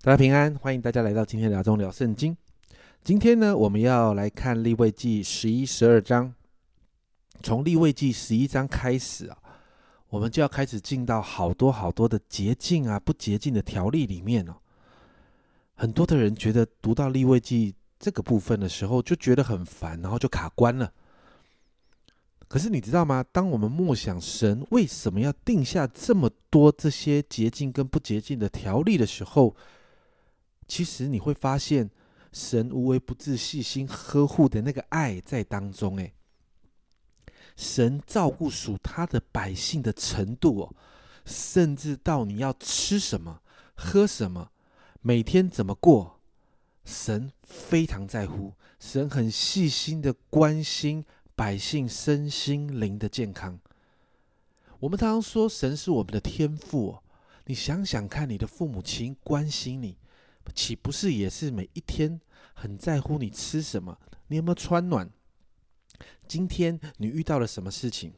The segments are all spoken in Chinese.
大家平安，欢迎大家来到今天的聊中聊圣经。今天呢，我们要来看立位记十一、十二章。从立位记十一章开始啊，我们就要开始进到好多好多的洁净啊、不洁净的条例里面哦。很多的人觉得读到立位记这个部分的时候，就觉得很烦，然后就卡关了。可是你知道吗？当我们默想神为什么要定下这么多这些洁净跟不洁净的条例的时候，其实你会发现神无微不至、细心呵护的那个爱在当中。诶，神照顾属他的百姓的程度哦，甚至到你要吃什么、喝什么、每天怎么过，神非常在乎。神很细心的关心。百姓身心灵的健康，我们常常说神是我们的天赋。哦你想想看，你的父母亲关心你，岂不是也是每一天很在乎你吃什么，你有没有穿暖？今天你遇到了什么事情？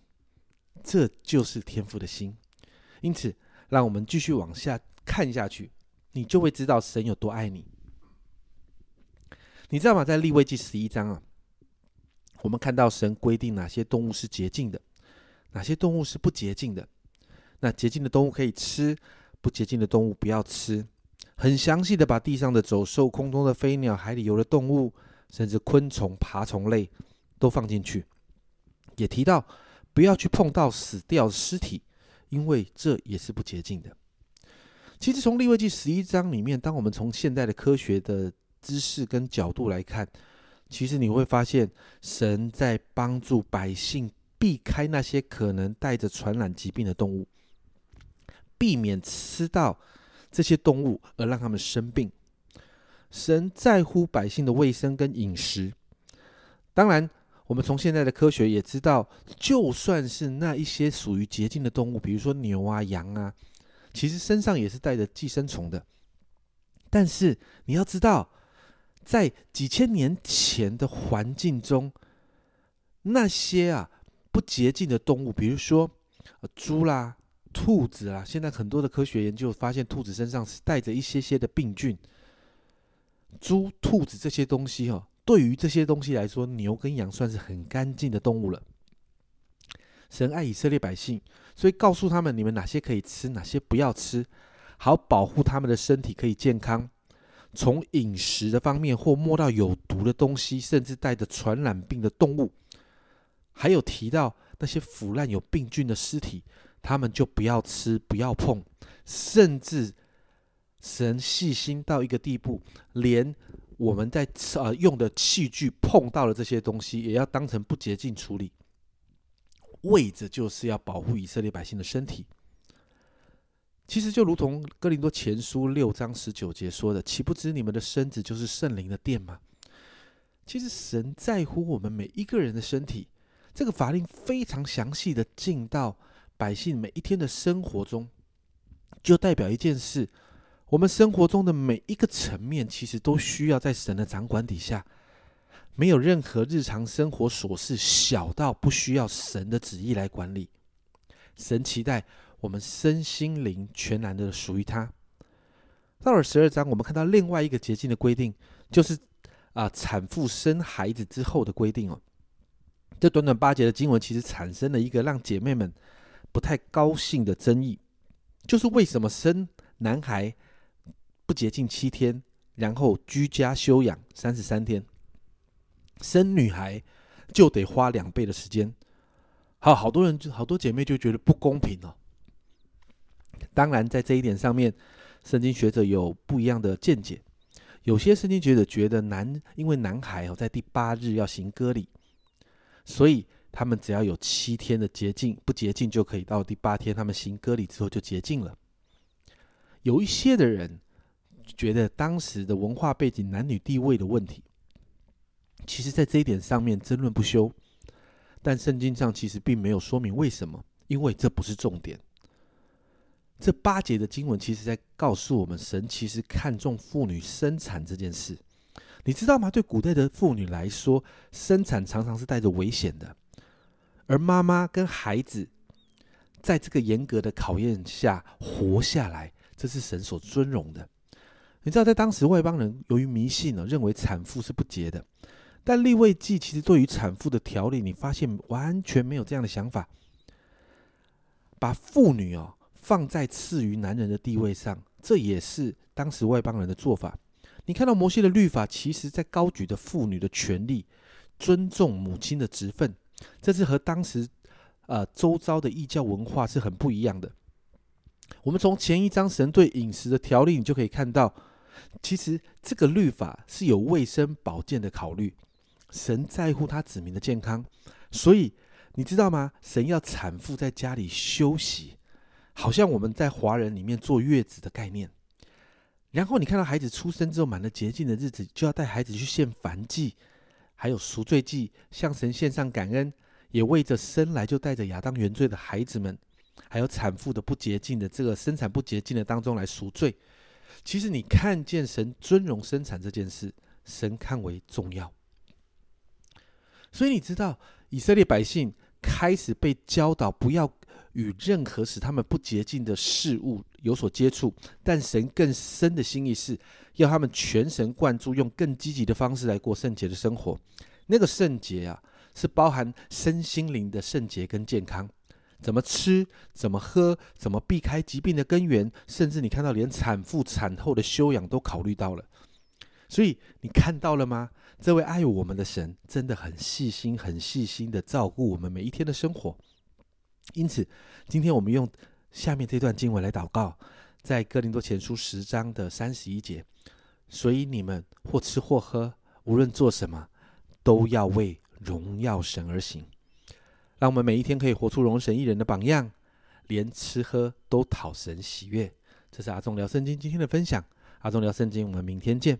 这就是天赋的心。因此，让我们继续往下看下去，你就会知道神有多爱你。你知道吗？在立位记十一章啊。我们看到神规定哪些动物是洁净的，哪些动物是不洁净的。那洁净的动物可以吃，不洁净的动物不要吃。很详细的把地上的走兽、空中的飞鸟、海里游的动物，甚至昆虫、爬虫类都放进去。也提到不要去碰到死掉的尸体，因为这也是不洁净的。其实从利未记十一章里面，当我们从现代的科学的知识跟角度来看。其实你会发现，神在帮助百姓避开那些可能带着传染疾病的动物，避免吃到这些动物而让他们生病。神在乎百姓的卫生跟饮食。当然，我们从现在的科学也知道，就算是那一些属于洁净的动物，比如说牛啊、羊啊，其实身上也是带着寄生虫的。但是你要知道。在几千年前的环境中，那些啊不洁净的动物，比如说猪啦、兔子啊，现在很多的科学研究发现，兔子身上是带着一些些的病菌。猪、兔子这些东西哦，对于这些东西来说，牛跟羊算是很干净的动物了。神爱以色列百姓，所以告诉他们：你们哪些可以吃，哪些不要吃，好保护他们的身体可以健康。从饮食的方面，或摸到有毒的东西，甚至带着传染病的动物，还有提到那些腐烂有病菌的尸体，他们就不要吃，不要碰。甚至神细心到一个地步，连我们在呃用的器具碰到了这些东西，也要当成不洁净处理，为着就是要保护以色列百姓的身体。其实就如同哥林多前书六章十九节说的：“岂不知你们的身子就是圣灵的殿吗？”其实神在乎我们每一个人的身体。这个法令非常详细的进到百姓每一天的生活中，就代表一件事：我们生活中的每一个层面，其实都需要在神的掌管底下。没有任何日常生活琐事小到不需要神的旨意来管理。神期待。我们身心灵全然的属于他。到了十二章，我们看到另外一个洁净的规定，就是啊，产妇生孩子之后的规定哦。这短短八节的经文，其实产生了一个让姐妹们不太高兴的争议，就是为什么生男孩不洁净七天，然后居家休养三十三天，生女孩就得花两倍的时间？好，好多人就好多姐妹就觉得不公平哦。当然，在这一点上面，圣经学者有不一样的见解。有些圣经学者觉得男，因为男孩哦在第八日要行割礼，所以他们只要有七天的洁净，不洁净就可以到第八天，他们行割礼之后就洁净了。有一些的人觉得当时的文化背景、男女地位的问题，其实在这一点上面争论不休。但圣经上其实并没有说明为什么，因为这不是重点。这八节的经文，其实在告诉我们，神其实看重妇女生产这件事。你知道吗？对古代的妇女来说，生产常常是带着危险的，而妈妈跟孩子在这个严格的考验下活下来，这是神所尊荣的。你知道，在当时外邦人由于迷信呢，认为产妇是不洁的。但立位记其实对于产妇的条例，你发现完全没有这样的想法，把妇女哦放在次于男人的地位上，这也是当时外邦人的做法。你看到摩西的律法，其实在高举的妇女的权利，尊重母亲的职分，这是和当时呃周遭的异教文化是很不一样的。我们从前一章神对饮食的条例，你就可以看到，其实这个律法是有卫生保健的考虑。神在乎他子民的健康，所以你知道吗？神要产妇在家里休息，好像我们在华人里面坐月子的概念。然后你看到孩子出生之后满了洁净的日子，就要带孩子去献燔祭，还有赎罪祭，向神献上感恩，也为着生来就带着亚当原罪的孩子们，还有产妇的不洁净的这个生产不洁净的当中来赎罪。其实你看见神尊荣生产这件事，神看为重要。所以你知道，以色列百姓开始被教导不要与任何使他们不洁净的事物有所接触，但神更深的心意是要他们全神贯注，用更积极的方式来过圣洁的生活。那个圣洁啊，是包含身心灵的圣洁跟健康。怎么吃，怎么喝，怎么避开疾病的根源，甚至你看到连产妇产后的修养都考虑到了。所以你看到了吗？这位爱我们的神真的很细心、很细心的照顾我们每一天的生活。因此，今天我们用下面这段经文来祷告，在哥林多前书十章的三十一节。所以你们或吃或喝，无论做什么，都要为荣耀神而行。让我们每一天可以活出荣神一人的榜样，连吃喝都讨神喜悦。这是阿忠聊圣经今天的分享。阿忠聊圣经，我们明天见。